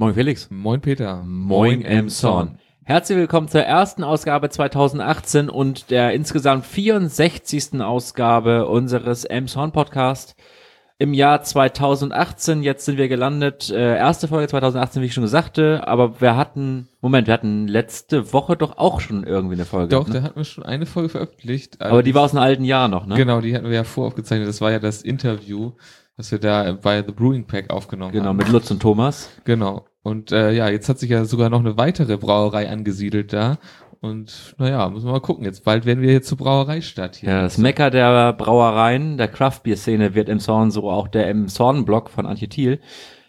Moin Felix. Moin Peter. Moin Emson. Herzlich willkommen zur ersten Ausgabe 2018 und der insgesamt 64. Ausgabe unseres Emson Podcast im Jahr 2018. Jetzt sind wir gelandet. Äh, erste Folge 2018, wie ich schon sagte, aber wir hatten, Moment, wir hatten letzte Woche doch auch schon irgendwie eine Folge. Doch, ne? da hatten wir schon eine Folge veröffentlicht. aber die war aus einem alten Jahr noch, ne? Genau, die hatten wir ja voraufgezeichnet. Das war ja das Interview, das wir da bei The Brewing Pack aufgenommen Genau, haben. mit Lutz und Thomas. Genau. Und äh, ja, jetzt hat sich ja sogar noch eine weitere Brauerei angesiedelt da. Und naja, müssen wir mal gucken. Jetzt bald werden wir hier zur Brauereistadt hier. Ja, das Mecker der Brauereien, der Craft-Bier-Szene wird im Zorn, so auch der im Zorn-Blog von Antje Thiel.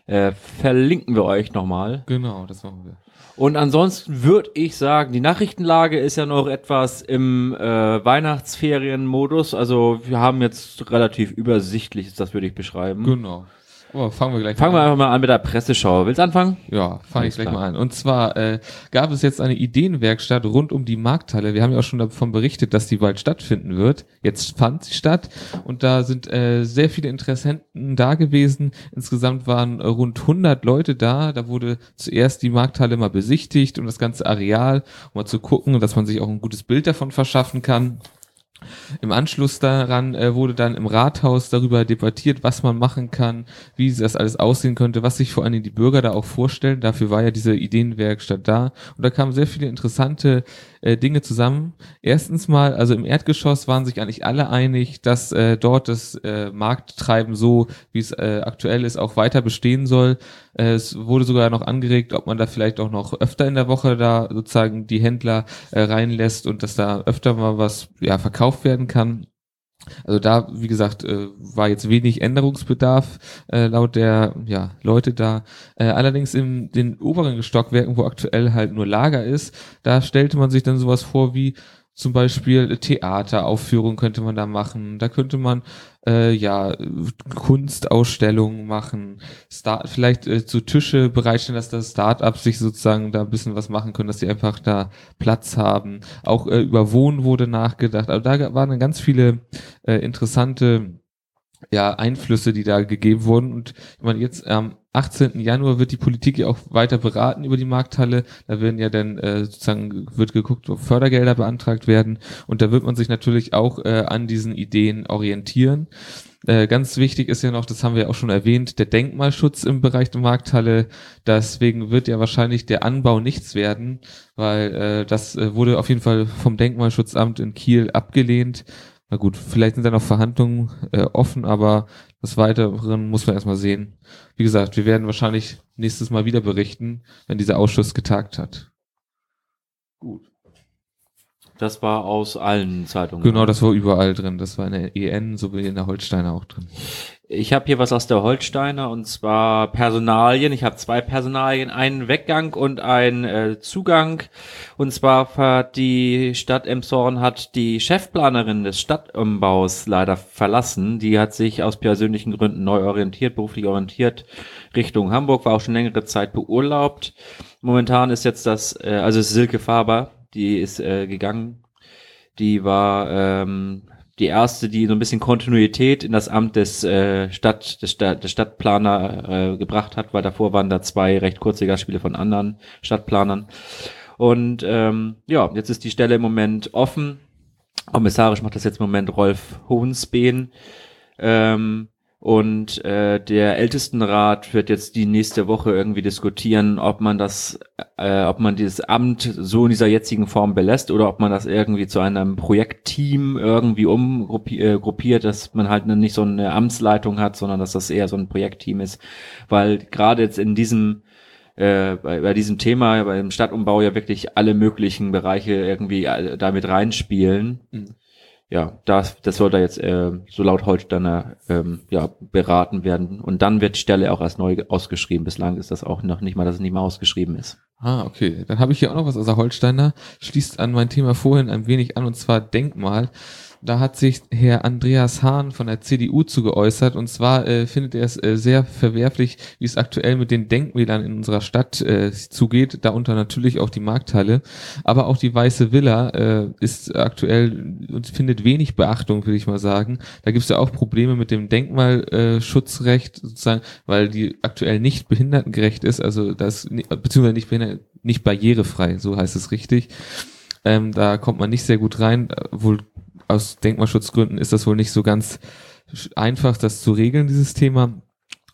Äh, verlinken wir euch nochmal. Genau, das machen wir. Und ansonsten würde ich sagen, die Nachrichtenlage ist ja noch etwas im äh, Weihnachtsferienmodus. Also wir haben jetzt relativ übersichtlich, das würde ich beschreiben. Genau. Aber fangen wir gleich Fangen wir an. einfach mal an mit der Presseschau. Willst du anfangen? Ja, fange ich gleich klar. mal an. Und zwar äh, gab es jetzt eine Ideenwerkstatt rund um die Markthalle. Wir haben ja auch schon davon berichtet, dass die bald stattfinden wird. Jetzt fand sie statt und da sind äh, sehr viele Interessenten da gewesen. Insgesamt waren äh, rund 100 Leute da. Da wurde zuerst die Markthalle mal besichtigt und das ganze Areal, um mal zu gucken, dass man sich auch ein gutes Bild davon verschaffen kann. Im Anschluss daran äh, wurde dann im Rathaus darüber debattiert, was man machen kann, wie das alles aussehen könnte, was sich vor allem die Bürger da auch vorstellen. Dafür war ja diese Ideenwerkstatt da. Und da kamen sehr viele interessante äh, Dinge zusammen. Erstens mal, also im Erdgeschoss waren sich eigentlich alle einig, dass äh, dort das äh, Markttreiben so, wie es äh, aktuell ist, auch weiter bestehen soll. Es wurde sogar noch angeregt, ob man da vielleicht auch noch öfter in der Woche da sozusagen die Händler äh, reinlässt und dass da öfter mal was ja verkauft werden kann. Also da, wie gesagt, äh, war jetzt wenig Änderungsbedarf äh, laut der ja, Leute da. Allerdings in den oberen Stockwerken, wo aktuell halt nur Lager ist, da stellte man sich dann sowas vor wie zum Beispiel Theateraufführung könnte man da machen. Da könnte man äh, ja Kunstausstellungen machen, Start, vielleicht äh, so Tische bereitstellen, dass das Start-ups sich sozusagen da ein bisschen was machen können, dass sie einfach da Platz haben. Auch äh, über Wohnen wurde nachgedacht. Also da waren dann ganz viele äh, interessante ja, Einflüsse, die da gegeben wurden. Und ich meine, jetzt am 18. Januar wird die Politik ja auch weiter beraten über die Markthalle. Da werden ja dann äh, sozusagen, wird geguckt, ob Fördergelder beantragt werden. Und da wird man sich natürlich auch äh, an diesen Ideen orientieren. Äh, ganz wichtig ist ja noch, das haben wir auch schon erwähnt, der Denkmalschutz im Bereich der Markthalle. Deswegen wird ja wahrscheinlich der Anbau nichts werden, weil äh, das äh, wurde auf jeden Fall vom Denkmalschutzamt in Kiel abgelehnt. Na gut, vielleicht sind da noch Verhandlungen äh, offen, aber das Weiteren muss man erstmal sehen. Wie gesagt, wir werden wahrscheinlich nächstes Mal wieder berichten, wenn dieser Ausschuss getagt hat. Gut. Das war aus allen Zeitungen. Genau, das war überall drin. Das war in der EN sowie in der Holsteiner auch drin. Ich habe hier was aus der Holsteiner und zwar Personalien. Ich habe zwei Personalien, einen Weggang und einen äh, Zugang. Und zwar hat die Stadt Emshorn hat die Chefplanerin des Stadtumbaus leider verlassen. Die hat sich aus persönlichen Gründen neu orientiert, beruflich orientiert Richtung Hamburg, war auch schon längere Zeit beurlaubt. Momentan ist jetzt das, äh, also ist Silke Faber, die ist äh, gegangen. Die war ähm, die erste, die so ein bisschen Kontinuität in das Amt des äh, Stadt des, Stadt, des Stadtplaner äh, gebracht hat, weil davor waren da zwei recht kurze Gastspiele von anderen Stadtplanern. Und ähm, ja, jetzt ist die Stelle im Moment offen. Kommissarisch macht das jetzt im Moment Rolf Hohensbeen. Ähm, und äh, der Ältestenrat wird jetzt die nächste Woche irgendwie diskutieren, ob man das, äh, ob man dieses Amt so in dieser jetzigen Form belässt oder ob man das irgendwie zu einem Projektteam irgendwie umgruppiert, äh, dass man halt nicht so eine Amtsleitung hat, sondern dass das eher so ein Projektteam ist. Weil gerade jetzt in diesem äh, bei, bei diesem Thema, beim Stadtumbau ja wirklich alle möglichen Bereiche irgendwie äh, damit reinspielen. Mhm. Ja, das, das soll da jetzt äh, so laut Holsteiner ähm, ja, beraten werden. Und dann wird die Stelle auch erst neu ausgeschrieben. Bislang ist das auch noch nicht mal, dass es nicht mal ausgeschrieben ist. Ah, okay. Dann habe ich hier auch noch was aus der Holsteiner. Schließt an mein Thema vorhin ein wenig an, und zwar Denkmal. da hat sich Herr Andreas Hahn von der CDU zu geäußert. Und zwar äh, findet er es äh, sehr verwerflich, wie es aktuell mit den Denkmälern in unserer Stadt äh, zugeht. Darunter natürlich auch die Markthalle. Aber auch die Weiße Villa äh, ist aktuell und findet wenig Beachtung, würde ich mal sagen. Da gibt es ja auch Probleme mit dem Denkmalschutzrecht, sozusagen, weil die aktuell nicht behindertengerecht ist. Also das, beziehungsweise nicht behindert, nicht barrierefrei, so heißt es richtig. Ähm, da kommt man nicht sehr gut rein. Wohl aus Denkmalschutzgründen ist das wohl nicht so ganz einfach, das zu regeln, dieses Thema.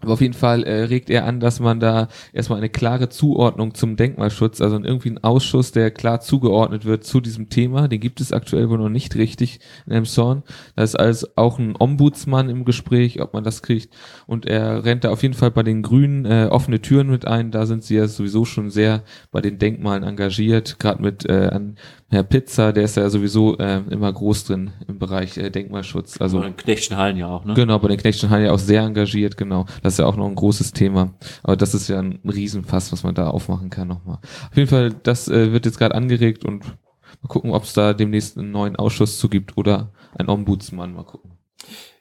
Aber auf jeden Fall äh, regt er an, dass man da erstmal eine klare Zuordnung zum Denkmalschutz, also irgendwie ein Ausschuss, der klar zugeordnet wird zu diesem Thema. Den gibt es aktuell wohl noch nicht richtig in Elmshorn. Da ist also auch ein Ombudsmann im Gespräch, ob man das kriegt. Und er rennt da auf jeden Fall bei den Grünen äh, offene Türen mit ein. Da sind sie ja sowieso schon sehr bei den Denkmalen engagiert, gerade mit äh, an Herr Pizza, der ist ja sowieso äh, immer groß drin im Bereich äh, Denkmalschutz. Also bei den Knechtschen Hallen ja auch, ne? Genau, bei den Knechtschen Hallen ja auch sehr engagiert, genau. Das ist ja auch noch ein großes Thema. Aber das ist ja ein Riesenfass, was man da aufmachen kann nochmal. Auf jeden Fall, das äh, wird jetzt gerade angeregt und mal gucken, ob es da demnächst einen neuen Ausschuss zu gibt oder ein Ombudsmann. Mal gucken.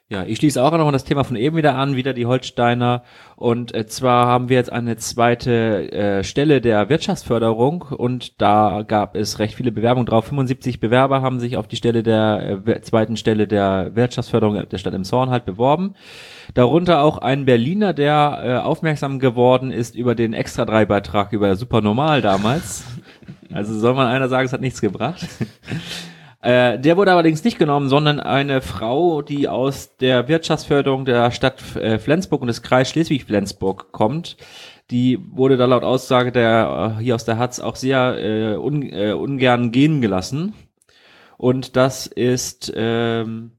Ja, ich schließe auch noch das Thema von eben wieder an, wieder die Holsteiner. Und äh, zwar haben wir jetzt eine zweite äh, Stelle der Wirtschaftsförderung und da gab es recht viele Bewerbungen drauf. 75 Bewerber haben sich auf die Stelle der äh, zweiten Stelle der Wirtschaftsförderung der Stadt im Zorn halt beworben. Darunter auch ein Berliner, der äh, aufmerksam geworden ist über den extra drei Beitrag über Supernormal damals. Also soll man einer sagen, es hat nichts gebracht. Äh, der wurde allerdings nicht genommen, sondern eine Frau, die aus der Wirtschaftsförderung der Stadt äh, Flensburg und des Kreis Schleswig-Flensburg kommt. Die wurde da laut Aussage der äh, hier aus der Hatz auch sehr äh, un, äh, ungern gehen gelassen. Und das ist ähm,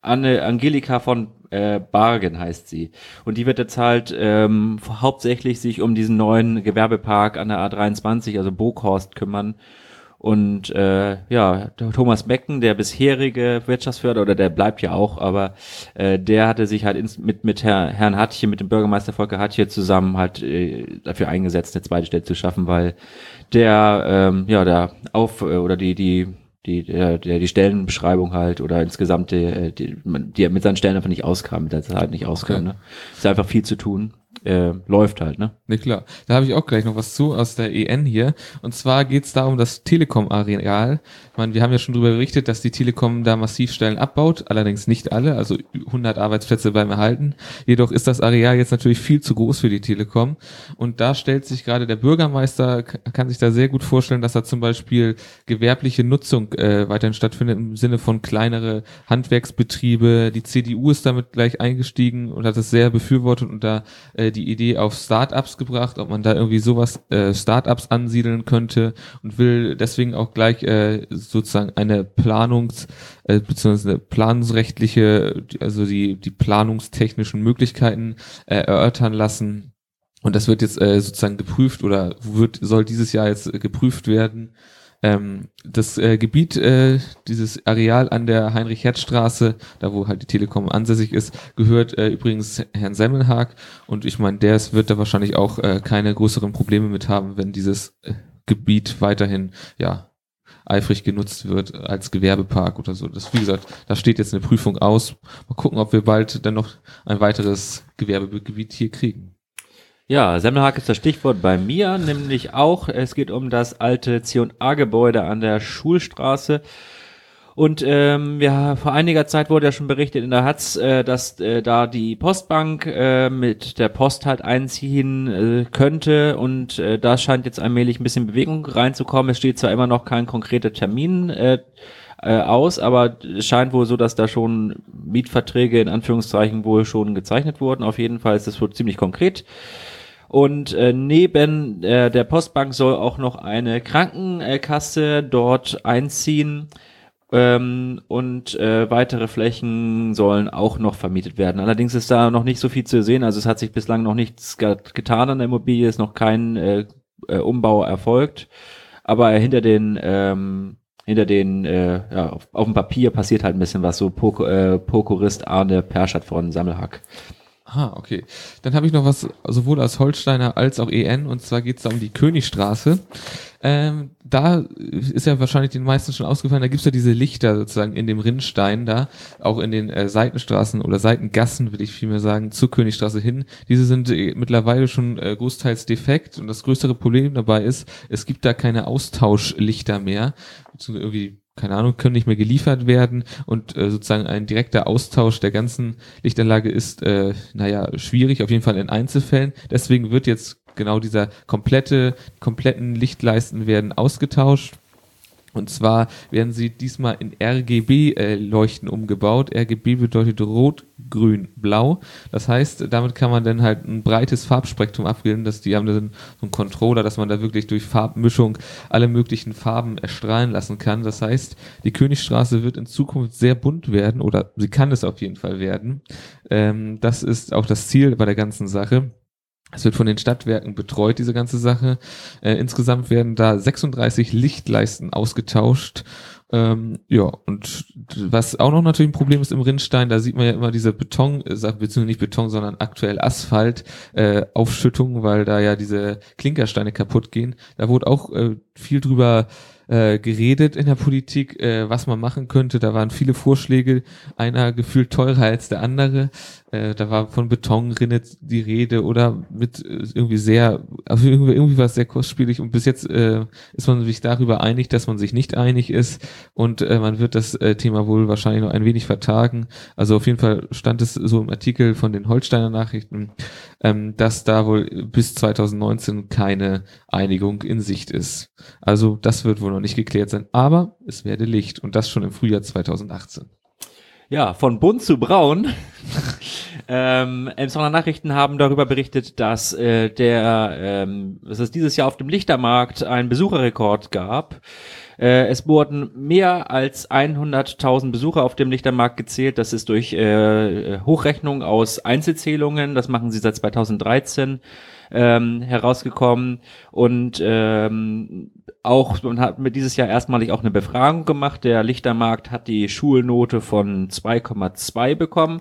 Anne Angelika von äh, Bargen heißt sie. Und die wird jetzt halt ähm, hauptsächlich sich um diesen neuen Gewerbepark an der A23, also Bokhorst, kümmern und äh, ja, Thomas Becken, der bisherige Wirtschaftsförder, oder der bleibt ja auch, aber äh, der hatte sich halt ins, mit, mit Herr, Herrn Hatje, mit dem Bürgermeister Volker Hatje zusammen halt äh, dafür eingesetzt, eine zweite Stelle zu schaffen, weil der, ähm, ja, der Auf- äh, oder die, die die, der, der, die Stellenbeschreibung halt oder insgesamt die, die, die mit seinen Stellen einfach nicht auskam, mit der Zeit nicht auskam. Okay. Ne? Ist einfach viel zu tun äh, läuft halt, ne? Ne, klar. Da habe ich auch gleich noch was zu aus der EN hier. Und zwar geht's da um das Telekom-Areal. Wir haben ja schon darüber berichtet, dass die Telekom da massiv Stellen abbaut, allerdings nicht alle, also 100 Arbeitsplätze beim Erhalten. Jedoch ist das Areal jetzt natürlich viel zu groß für die Telekom. Und da stellt sich gerade der Bürgermeister, kann sich da sehr gut vorstellen, dass da zum Beispiel gewerbliche Nutzung äh, weiterhin stattfindet im Sinne von kleinere Handwerksbetriebe. Die CDU ist damit gleich eingestiegen und hat es sehr befürwortet und da äh, die Idee auf Startups gebracht, ob man da irgendwie sowas äh, Startups ansiedeln könnte und will deswegen auch gleich äh, sozusagen eine Planungs- äh, beziehungsweise eine planungsrechtliche, also die, die planungstechnischen Möglichkeiten äh, erörtern lassen. Und das wird jetzt äh, sozusagen geprüft oder wird, soll dieses Jahr jetzt geprüft werden. Ähm, das äh, Gebiet, äh, dieses Areal an der Heinrich-Herz-Straße, da wo halt die Telekom ansässig ist, gehört äh, übrigens Herrn Semmelhag und ich meine, der wird da wahrscheinlich auch äh, keine größeren Probleme mit haben, wenn dieses äh, Gebiet weiterhin, ja, eifrig genutzt wird als Gewerbepark oder so. Das, wie gesagt, da steht jetzt eine Prüfung aus. Mal gucken, ob wir bald dann noch ein weiteres Gewerbegebiet hier kriegen. Ja, Semmelhag ist das Stichwort bei mir, nämlich auch, es geht um das alte C&A-Gebäude an der Schulstraße. Und ähm, ja, vor einiger Zeit wurde ja schon berichtet in der Hatz, äh, dass äh, da die Postbank äh, mit der Post halt einziehen äh, könnte und äh, da scheint jetzt allmählich ein bisschen Bewegung reinzukommen. Es steht zwar immer noch kein konkreter Termin äh, äh, aus, aber es scheint wohl so, dass da schon Mietverträge in Anführungszeichen wohl schon gezeichnet wurden. Auf jeden Fall ist das wohl ziemlich konkret. Und äh, neben äh, der Postbank soll auch noch eine Krankenkasse dort einziehen. Ähm, und äh, weitere Flächen sollen auch noch vermietet werden. Allerdings ist da noch nicht so viel zu sehen. Also es hat sich bislang noch nichts getan an der Immobilie, ist noch kein äh, äh, Umbau erfolgt. Aber hinter den ähm, hinter den, äh, ja, auf, auf dem Papier passiert halt ein bisschen was, so Pok äh, Arne Perschat von Sammelhack. Ah, okay. Dann habe ich noch was sowohl als Holsteiner als auch EN und zwar geht es da um die Königstraße. Ähm, da ist ja wahrscheinlich den meisten schon ausgefallen, da gibt's ja diese Lichter sozusagen in dem Rinnstein da, auch in den äh, Seitenstraßen oder Seitengassen, will ich vielmehr sagen, zur Königstraße hin. Diese sind äh, mittlerweile schon äh, großteils defekt und das größere Problem dabei ist, es gibt da keine Austauschlichter mehr, beziehungsweise irgendwie keine Ahnung, können nicht mehr geliefert werden und äh, sozusagen ein direkter Austausch der ganzen Lichtanlage ist, äh, naja, schwierig, auf jeden Fall in Einzelfällen. Deswegen wird jetzt genau dieser komplette, kompletten Lichtleisten werden ausgetauscht. Und zwar werden sie diesmal in RGB-Leuchten äh, umgebaut. RGB bedeutet rot, grün, blau. Das heißt, damit kann man dann halt ein breites Farbspektrum abbilden, dass die haben dann so einen Controller, dass man da wirklich durch Farbmischung alle möglichen Farben erstrahlen lassen kann. Das heißt, die Königstraße wird in Zukunft sehr bunt werden oder sie kann es auf jeden Fall werden. Ähm, das ist auch das Ziel bei der ganzen Sache. Es wird von den Stadtwerken betreut, diese ganze Sache. Äh, insgesamt werden da 36 Lichtleisten ausgetauscht. Ähm, ja, und was auch noch natürlich ein Problem ist im Rinnstein, da sieht man ja immer diese Beton, äh, beziehungsweise nicht Beton, sondern aktuell Asphalt, äh, Aufschüttung, weil da ja diese Klinkersteine kaputt gehen. Da wurde auch äh, viel drüber äh, geredet in der Politik, äh, was man machen könnte. Da waren viele Vorschläge, einer gefühlt teurer als der andere. Äh, da war von Betonrinne die Rede oder mit äh, irgendwie sehr, also irgendwie, irgendwie war es sehr kostspielig und bis jetzt äh, ist man sich darüber einig, dass man sich nicht einig ist und äh, man wird das äh, Thema wohl wahrscheinlich noch ein wenig vertagen. Also auf jeden Fall stand es so im Artikel von den Holsteiner Nachrichten, ähm, dass da wohl bis 2019 keine Einigung in Sicht ist. Also das wird wohl noch nicht geklärt sein, aber es werde Licht und das schon im Frühjahr 2018. Ja, von bunt zu braun. ähm, Emsonner Nachrichten haben darüber berichtet, dass äh, der, ähm, dass es dieses Jahr auf dem Lichtermarkt einen Besucherrekord gab. Äh, es wurden mehr als 100.000 Besucher auf dem Lichtermarkt gezählt. Das ist durch äh, Hochrechnung aus Einzelzählungen. Das machen sie seit 2013 ähm, herausgekommen und ähm, auch man hat mit dieses Jahr erstmalig auch eine Befragung gemacht. Der Lichtermarkt hat die Schulnote von 2,2 bekommen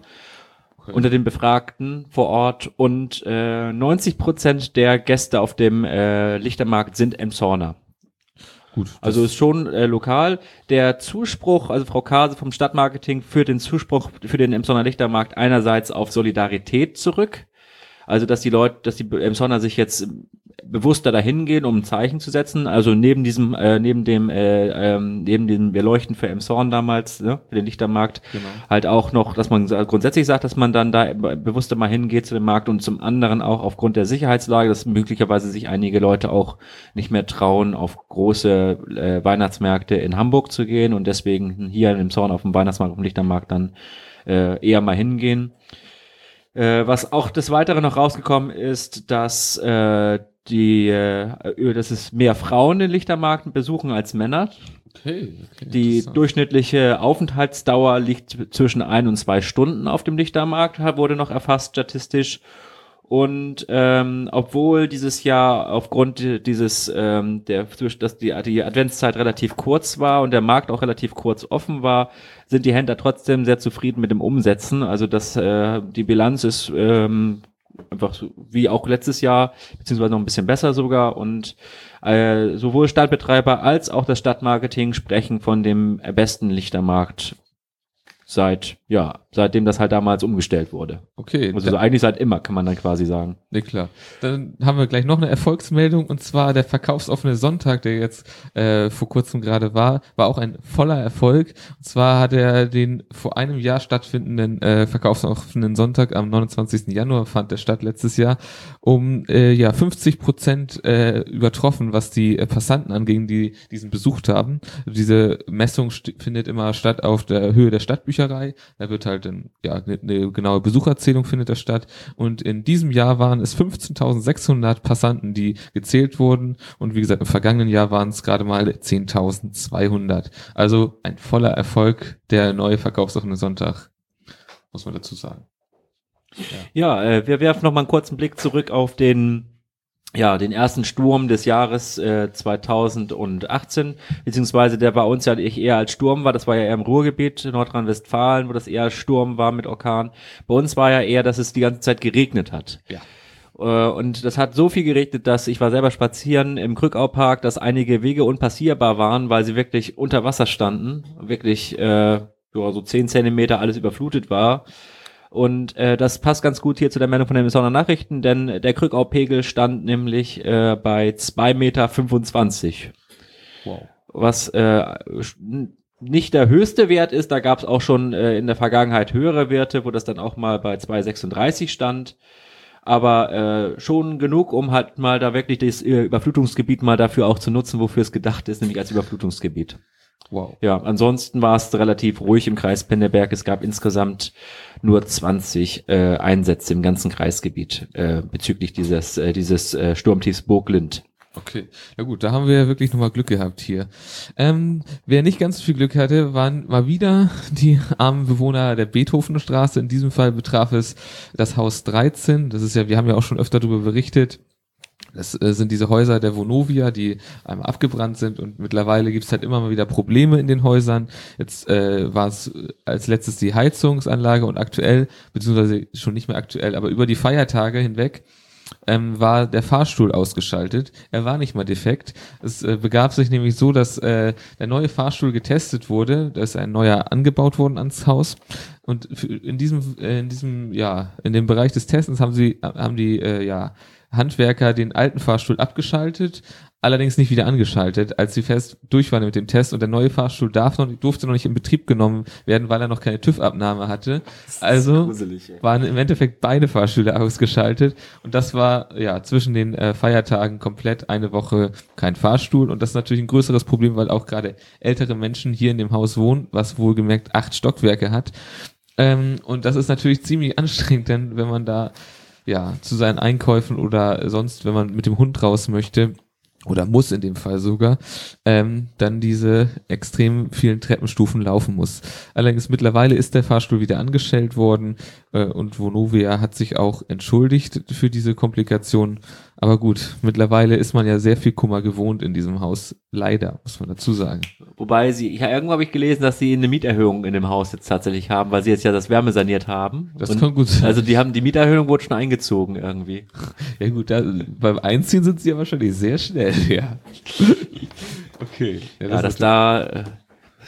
okay. unter den Befragten vor Ort und äh, 90 Prozent der Gäste auf dem äh, Lichtermarkt sind Emshorner. Gut. Also ist schon äh, lokal. Der Zuspruch, also Frau Kase vom Stadtmarketing führt den Zuspruch für den Emsonner Lichtermarkt einerseits auf Solidarität zurück. Also, dass die Leute, dass die Emsonner sich jetzt bewusster dahin gehen, um ein Zeichen zu setzen. Also neben diesem, äh, neben dem, äh, ähm, neben dem, wir leuchten für Emshorn damals, ne, für den Lichtermarkt, genau. halt auch noch, dass man grundsätzlich sagt, dass man dann da bewusster mal hingeht zu dem Markt und zum anderen auch aufgrund der Sicherheitslage, dass möglicherweise sich einige Leute auch nicht mehr trauen, auf große äh, Weihnachtsmärkte in Hamburg zu gehen und deswegen hier in Emshorn auf dem Weihnachtsmarkt, auf dem Lichtermarkt dann äh, eher mal hingehen. Äh, was auch des Weiteren noch rausgekommen ist, dass äh, die, äh, dass es mehr Frauen den Lichtermarkt besuchen als Männer. Okay, okay, die durchschnittliche Aufenthaltsdauer liegt zwischen ein und zwei Stunden auf dem Lichtermarkt, wurde noch erfasst statistisch. Und ähm, obwohl dieses Jahr aufgrund dieses, ähm, der, dass die, die Adventszeit relativ kurz war und der Markt auch relativ kurz offen war, sind die Händler trotzdem sehr zufrieden mit dem Umsetzen. Also dass äh, die Bilanz ist ähm, einfach so, wie auch letztes Jahr, beziehungsweise noch ein bisschen besser sogar. Und äh, sowohl Stadtbetreiber als auch das Stadtmarketing sprechen von dem besten Lichtermarkt seit, ja, seitdem das halt damals umgestellt wurde. Okay. Also so eigentlich seit immer, kann man dann quasi sagen. Ne, klar. Dann haben wir gleich noch eine Erfolgsmeldung und zwar der verkaufsoffene Sonntag, der jetzt äh, vor kurzem gerade war, war auch ein voller Erfolg. Und zwar hat er den vor einem Jahr stattfindenden äh, verkaufsoffenen Sonntag am 29. Januar fand der statt letztes Jahr um äh, ja 50 Prozent äh, übertroffen, was die äh, Passanten anging, die diesen besucht haben. Diese Messung findet immer statt auf der Höhe der Stadtbücherei. Da wird halt dann, ja, eine, eine genaue Besucherzählung findet da statt. Und in diesem Jahr waren es 15.600 Passanten, die gezählt wurden. Und wie gesagt, im vergangenen Jahr waren es gerade mal 10.200. Also ein voller Erfolg der neue verkaufsoffene Sonntag, muss man dazu sagen. Ja, ja äh, wir werfen noch mal einen kurzen Blick zurück auf den ja, den ersten Sturm des Jahres äh, 2018, beziehungsweise der bei uns ja eher als Sturm war, das war ja eher im Ruhrgebiet, Nordrhein-Westfalen, wo das eher Sturm war mit Orkan. Bei uns war ja eher, dass es die ganze Zeit geregnet hat. Ja. Äh, Und das hat so viel geregnet, dass ich war selber spazieren im Krückau-Park, dass einige Wege unpassierbar waren, weil sie wirklich unter Wasser standen. Wirklich äh, ja, so zehn Zentimeter alles überflutet war. Und äh, das passt ganz gut hier zu der Meldung von den Missoner Nachrichten, denn der Krückau-Pegel stand nämlich äh, bei 2,25 Meter. Wow. Was äh, nicht der höchste Wert ist, da gab es auch schon äh, in der Vergangenheit höhere Werte, wo das dann auch mal bei 2,36 stand. Aber äh, schon genug, um halt mal da wirklich das äh, Überflutungsgebiet mal dafür auch zu nutzen, wofür es gedacht ist, nämlich als Überflutungsgebiet. Wow. Ja, ansonsten war es relativ ruhig im Kreis Penneberg. Es gab insgesamt nur 20 äh, Einsätze im ganzen Kreisgebiet äh, bezüglich dieses, äh, dieses äh, Sturmtiefs Burglind. Okay, ja gut, da haben wir ja wirklich nochmal Glück gehabt hier. Ähm, wer nicht ganz so viel Glück hatte, waren mal wieder die armen Bewohner der Beethovenstraße. In diesem Fall betraf es das Haus 13. Das ist ja, wir haben ja auch schon öfter darüber berichtet. Das äh, sind diese Häuser der Vonovia, die einmal abgebrannt sind und mittlerweile gibt es halt immer mal wieder Probleme in den Häusern. Jetzt äh, war es als letztes die Heizungsanlage und aktuell, beziehungsweise schon nicht mehr aktuell, aber über die Feiertage hinweg ähm, war der Fahrstuhl ausgeschaltet. Er war nicht mal defekt. Es äh, begab sich nämlich so, dass äh, der neue Fahrstuhl getestet wurde. Da ist ein neuer angebaut worden ans Haus. Und in diesem, äh, in diesem, ja, in dem Bereich des Testens haben sie, haben die, äh, ja, Handwerker den alten Fahrstuhl abgeschaltet, allerdings nicht wieder angeschaltet, als sie fest durch waren mit dem Test und der neue Fahrstuhl darf noch, durfte noch nicht in Betrieb genommen werden, weil er noch keine TÜV-Abnahme hatte. Also waren im Endeffekt beide Fahrstühle ausgeschaltet und das war ja zwischen den äh, Feiertagen komplett eine Woche kein Fahrstuhl und das ist natürlich ein größeres Problem, weil auch gerade ältere Menschen hier in dem Haus wohnen, was wohlgemerkt acht Stockwerke hat. Ähm, und das ist natürlich ziemlich anstrengend, denn wenn man da ja zu seinen Einkäufen oder sonst, wenn man mit dem Hund raus möchte, oder muss in dem Fall sogar, ähm, dann diese extrem vielen Treppenstufen laufen muss. Allerdings mittlerweile ist der Fahrstuhl wieder angestellt worden äh, und Vonovia hat sich auch entschuldigt für diese Komplikation. Aber gut, mittlerweile ist man ja sehr viel Kummer gewohnt in diesem Haus. Leider, muss man dazu sagen. Wobei sie, ja, irgendwo habe ich gelesen, dass sie eine Mieterhöhung in dem Haus jetzt tatsächlich haben, weil sie jetzt ja das Wärme saniert haben. Das Und kann gut sein. Also die haben die Mieterhöhung wurde schon eingezogen irgendwie. Ja gut, da, beim Einziehen sind sie ja wahrscheinlich sehr schnell, ja. Okay. Ja, ist dass da, äh,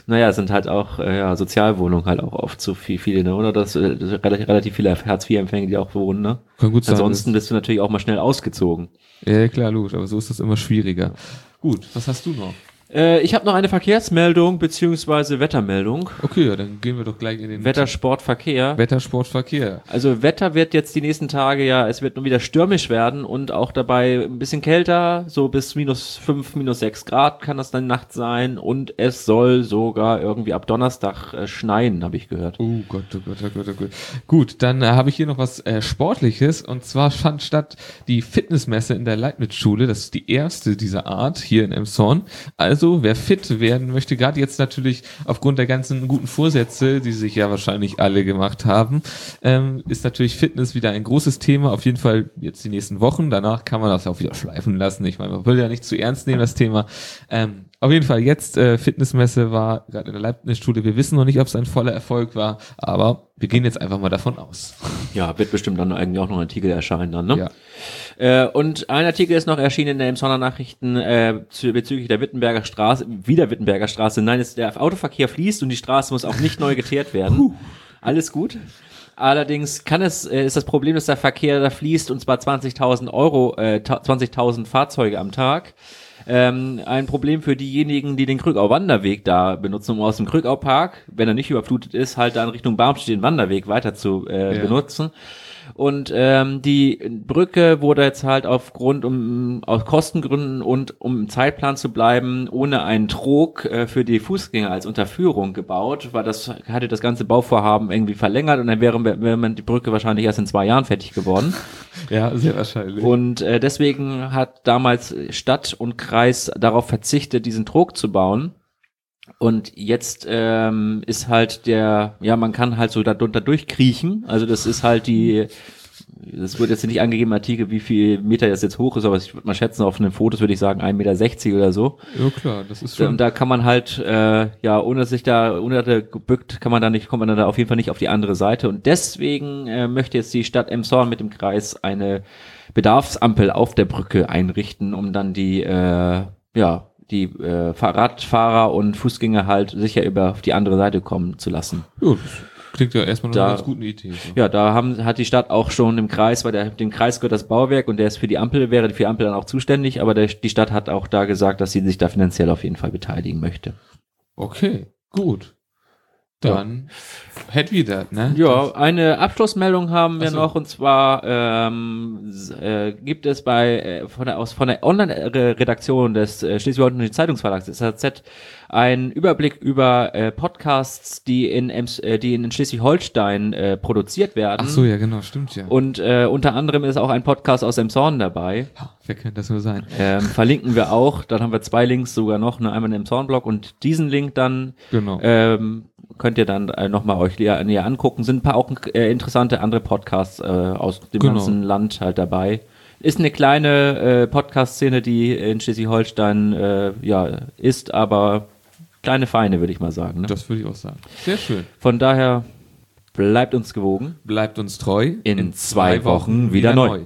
naja, sind halt auch äh, ja, Sozialwohnungen halt auch oft so viel, viele, ne? Oder das, äh, das relativ, relativ viele Hartz-IV-Empfänger, die auch wohnen, ne? Kann gut sein. Ansonsten bist du natürlich auch mal schnell ausgezogen. Ja, klar, logisch, aber so ist das immer schwieriger. Gut, was hast du noch? Äh, ich habe noch eine Verkehrsmeldung beziehungsweise Wettermeldung. Okay, ja, dann gehen wir doch gleich in den Wetter, Sport, Verkehr. Wettersport, Verkehr. Also Wetter wird jetzt die nächsten Tage ja, es wird nun wieder stürmisch werden und auch dabei ein bisschen kälter, so bis minus fünf, minus sechs Grad kann das dann Nacht sein und es soll sogar irgendwie ab Donnerstag äh, schneien, habe ich gehört. Oh Gott, oh Gott, oh Gott, oh Gott. Gut, dann äh, habe ich hier noch was äh, Sportliches und zwar fand statt die Fitnessmesse in der Leibniz-Schule. Das ist die erste dieser Art hier in Emshorn. Also, wer fit werden möchte, gerade jetzt natürlich aufgrund der ganzen guten Vorsätze, die sich ja wahrscheinlich alle gemacht haben, ähm, ist natürlich Fitness wieder ein großes Thema. Auf jeden Fall jetzt die nächsten Wochen. Danach kann man das auch wieder schleifen lassen. Ich meine, man will ja nicht zu ernst nehmen, das Thema. Ähm, auf jeden Fall jetzt äh, Fitnessmesse war gerade in der Leibniz-Schule. Wir wissen noch nicht, ob es ein voller Erfolg war, aber wir gehen jetzt einfach mal davon aus. Ja, wird bestimmt dann eigentlich auch noch ein Artikel erscheinen dann, ne? Ja. Äh, und ein Artikel ist noch erschienen in den Sonnernachrichten äh, zu, bezüglich der Wittenberger Straße, wieder Wittenberger Straße. Nein, es, der Autoverkehr fließt und die Straße muss auch nicht neu geteert werden. Alles gut. Allerdings kann es, äh, ist das Problem, dass der Verkehr da fließt und zwar 20.000 Euro, äh, ta- 20.000 Fahrzeuge am Tag. Ähm, ein Problem für diejenigen, die den Krückau Wanderweg da benutzen, um aus dem Krückau Park, wenn er nicht überflutet ist, halt dann Richtung Barmstedt den Wanderweg weiter zu äh, Ja. benutzen. Und ähm, die Brücke wurde jetzt halt aufgrund, um aus Kostengründen und um im Zeitplan zu bleiben, ohne einen Trog äh, für die Fußgänger als Unterführung gebaut, weil das hatte das ganze Bauvorhaben irgendwie verlängert und dann wäre, wäre man die Brücke wahrscheinlich erst in zwei Jahren fertig geworden. Ja, sehr wahrscheinlich. Und äh, deswegen hat damals Stadt und Kreis darauf verzichtet, diesen Trog zu bauen. Und jetzt ähm, ist halt der, ja, man kann halt so darunter durchkriechen. Also das ist halt die, es wird jetzt nicht angegeben, Artikel, wie viel Meter das jetzt hoch ist, aber ich würde mal schätzen, auf den Fotos würde ich sagen 1,60 Meter oder so. Ja klar, das ist Und schon. da kann man halt, äh, ja, ohne dass sich da, ohne dass er gebückt, kann man da nicht, kommt man da auf jeden Fall nicht auf die andere Seite. Und deswegen äh, möchte jetzt die Stadt Emshorn mit dem Kreis eine Bedarfsampel auf der Brücke einrichten, um dann die, äh, ja, die äh, Fahrradfahrer und Fußgänger halt sicher über die andere Seite kommen zu lassen. Ja, klingt ja erstmal Da- einer ganz guten Idee. So. Ja, da haben, hat die Stadt auch schon im Kreis, weil der, dem Kreis gehört das Bauwerk und der ist für die Ampel, wäre für die Ampel dann auch zuständig, aber der, die Stadt hat auch da gesagt, dass sie sich da finanziell auf jeden Fall beteiligen möchte. Okay, gut. Dann hätten wir das, ne? Ja, eine Abschlussmeldung haben wir so. noch und zwar ähm, äh, gibt es bei äh, von der aus von der Online-Redaktion des äh, Schleswig-Holsteinischen Zeitungsverlags des SAZ einen Überblick über äh, Podcasts, die in Ems, äh, die in Schleswig-Holstein äh, produziert werden. Ach so, ja, genau, stimmt ja. Und äh, unter anderem ist auch ein Podcast aus Emshorn dabei. Ha, wer könnte das nur sein? Ähm, verlinken wir auch. Dann haben wir zwei Links sogar noch, ne, einmal im Zornblog und diesen Link dann Genau. ähm, könnt ihr dann äh, nochmal euch näher, näher angucken. Sind ein paar auch äh, interessante andere Podcasts äh, aus dem Genau. ganzen Land halt dabei. Ist eine kleine äh, Podcast-Szene, die in Schleswig-Holstein äh, ja ist, aber kleine Feine, würde ich mal sagen. Ne? Das würde ich auch sagen. Sehr schön. Von daher bleibt uns gewogen. Bleibt uns treu. In zwei Wochen wieder neu.